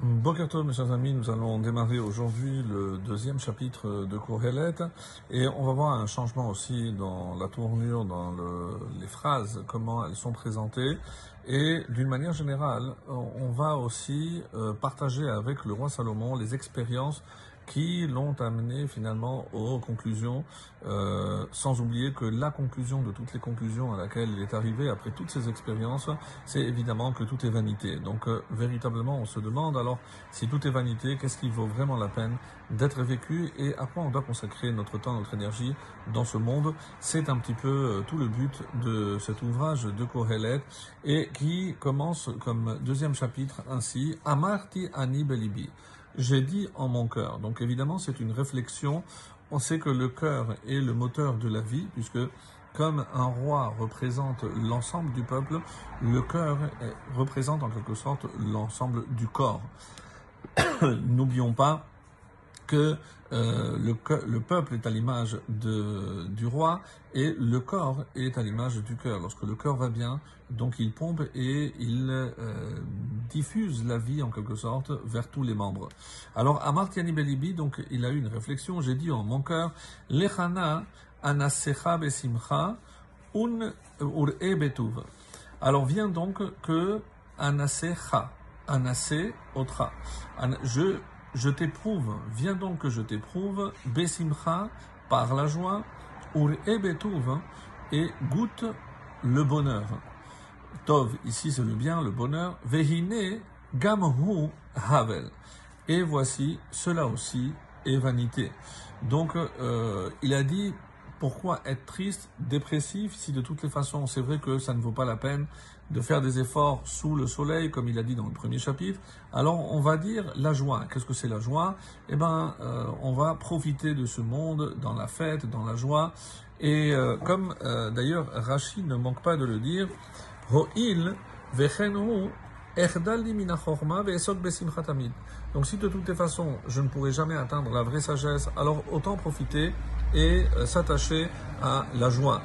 Bokerto, mes chers amis, nous allons démarrer aujourd'hui le deuxième chapitre de Kohelet et on va voir un changement aussi dans la tournure, dans le, les phrases, comment elles sont présentées. Et d'une manière générale, on va aussi euh, partager avec le roi Salomon les expériences qui l'ont amené finalement aux conclusions, euh, sans oublier que la conclusion de toutes les conclusions à laquelle il est arrivé après toutes ces expériences, c'est évidemment que tout est vanité. Donc euh, véritablement, on se demande alors si tout est vanité, qu'est-ce qui vaut vraiment la peine d'être vécu et à quoi on doit consacrer notre temps, notre énergie dans ce monde? C'est un petit peu euh, tout le but de cet ouvrage de Kohelet et qui commence comme deuxième chapitre ainsi, Amarti Ani Belibi j'ai dit en mon cœur. Donc évidemment, c'est une réflexion. On sait que le cœur est le moteur de la vie, puisque comme un roi représente l'ensemble du peuple, le cœur représente en quelque sorte l'ensemble du corps. N'oublions pas que euh, le, le, peuple est à l'image du roi et le corps est à l'image du cœur. Lorsque le cœur va bien, donc il pompe et il euh, diffuse la vie en quelque sorte vers tous les membres. Alors Amartiani Belibi, donc il a eu une réflexion, j'ai dit en mon cœur, Lechana anasecha besimcha un ur betuv. Alors vient donc que anasecha, anase otra. Je je t'éprouve, viens donc que je t'éprouve, Besimcha, par la joie, Ur Ebetuv, et goûte le bonheur. Tov, ici c'est le bien, le bonheur, Vehine Gamhu Havel. Et voici, cela aussi est vanité. Donc, euh, il a dit, pourquoi être triste, dépressif, si de toutes les façons c'est vrai que ça ne vaut pas la peine de faire des efforts sous le soleil, comme il a dit dans le premier chapitre, alors on va dire la joie. Qu'est-ce que c'est la joie? Eh bien, euh, on va profiter de ce monde dans la fête, dans la joie. Et euh, comme euh, d'ailleurs Rachid ne manque pas de le dire, donc si de toutes les façons je ne pourrai jamais atteindre la vraie sagesse, alors autant profiter et s'attacher à la joie.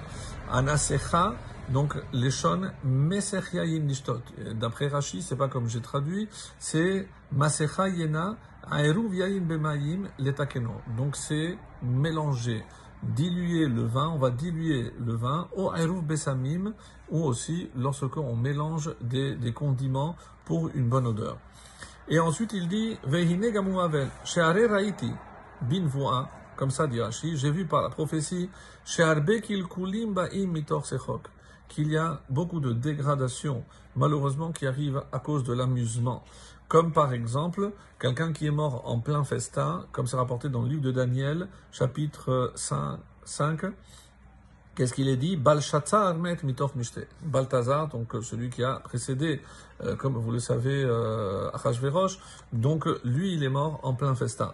Anasecha, donc, les shon mesecha nishtot. D'après Rashi, c'est pas comme j'ai traduit, c'est masecha yena aeruv yayin bemayim letakeno. Donc, c'est mélanger, diluer le vin, on va diluer le vin au aeruv besamim, ou aussi lorsque on mélange des, condiments pour une bonne odeur. Et ensuite, il dit, vehine gamuavel, raiti, bin comme ça dit Rashi, j'ai vu par la prophétie, qu'il y a beaucoup de dégradations, malheureusement, qui arrivent à cause de l'amusement. Comme par exemple, quelqu'un qui est mort en plein festin, comme c'est rapporté dans le livre de Daniel, chapitre 5, Qu'est-ce qu'il est dit? Balshazar met mitoch mishte. Balthazar, donc celui qui a précédé, euh, comme vous le savez, euh, donc lui, il est mort en plein festin.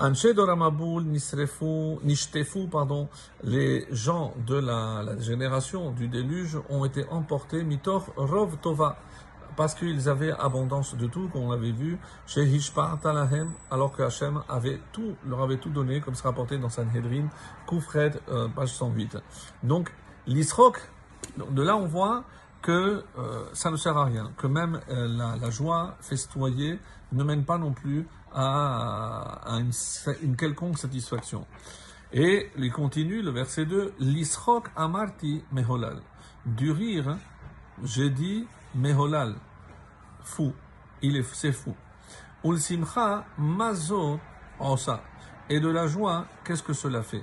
Anche Doramaboul, Nishtefu, pardon, les gens de la, la, génération du déluge ont été emportés, Mitor Rov Tova, parce qu'ils avaient abondance de tout, comme on avait vu, chez Hishpa Talahem, alors que Hachem avait tout, leur avait tout donné, comme c'est rapporté dans Sanhedrin, Koufred, euh, page 108. Donc, l'Isrok, de là on voit que euh, ça ne sert à rien, que même euh, la, joie festoyée ne mène pas non plus à, une, quelconque satisfaction. Et il continue le verset 2, L'isrok amarti meholal. Du rire, j'ai dit meholal, fou, il est, c'est fou. Ulsimcha mazo osa. Et de la joie, qu'est-ce que cela fait?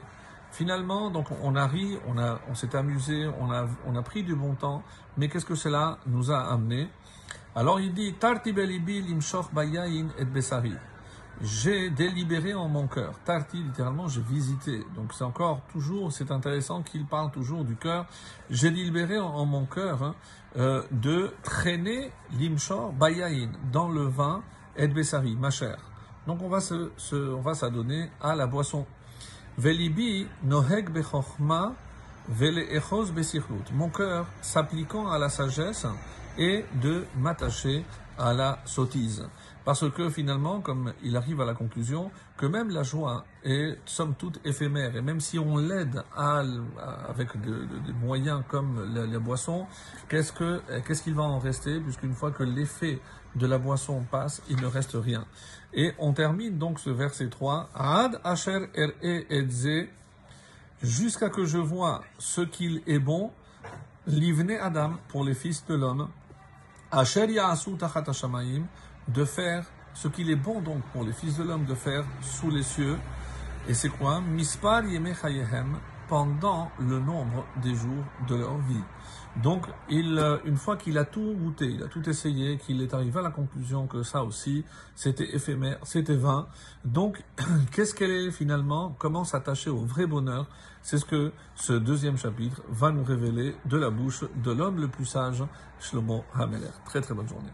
Finalement, donc on a ri, on, a, on s'est amusé, on a, on a pris du bon temps, mais qu'est-ce que cela nous a amené? Alors il dit Tarti bayain et besari. J'ai délibéré en mon cœur. Tarti, littéralement, j'ai visité. Donc c'est encore toujours, c'est intéressant qu'il parle toujours du cœur. J'ai délibéré en, mon cœur hein, euh, de traîner l'imshor bayain dans le vin et besari, ma chère. Donc on va se on va s'adonner à la boisson. Velibi noheg bechokma vele echos Mon cœur s'appliquant à la sagesse et de m'attacher à la sottise. Parce que finalement, comme il arrive à la conclusion, que même la joie est somme toute éphémère, et même si on l'aide avec des moyens comme la, boisson, qu'est-ce que qu'est-ce qu'il va en rester, puisqu'une fois que l'effet de la boisson passe, il ne reste rien. Et on termine donc ce verset 3, Ad asher er e jusqu'à que je vois ce qu'il est bon, livne Adam pour les fils de l'homme, de faire ce qu'il est bon donc pour les fils de l'homme de faire sous les cieux. Et c'est quoi? Mispar pendant le nombre des jours de leur vie. Donc, il, euh, une fois qu'il a tout goûté, il a tout essayé, qu'il est arrivé à la conclusion que ça aussi, c'était éphémère, c'était vain. Donc, qu'est-ce qu'elle est finalement? Comment s'attacher au vrai bonheur? C'est ce que ce deuxième chapitre va nous révéler de la bouche de l'homme le plus sage, Shlomo Hameler. Très très bonne journée.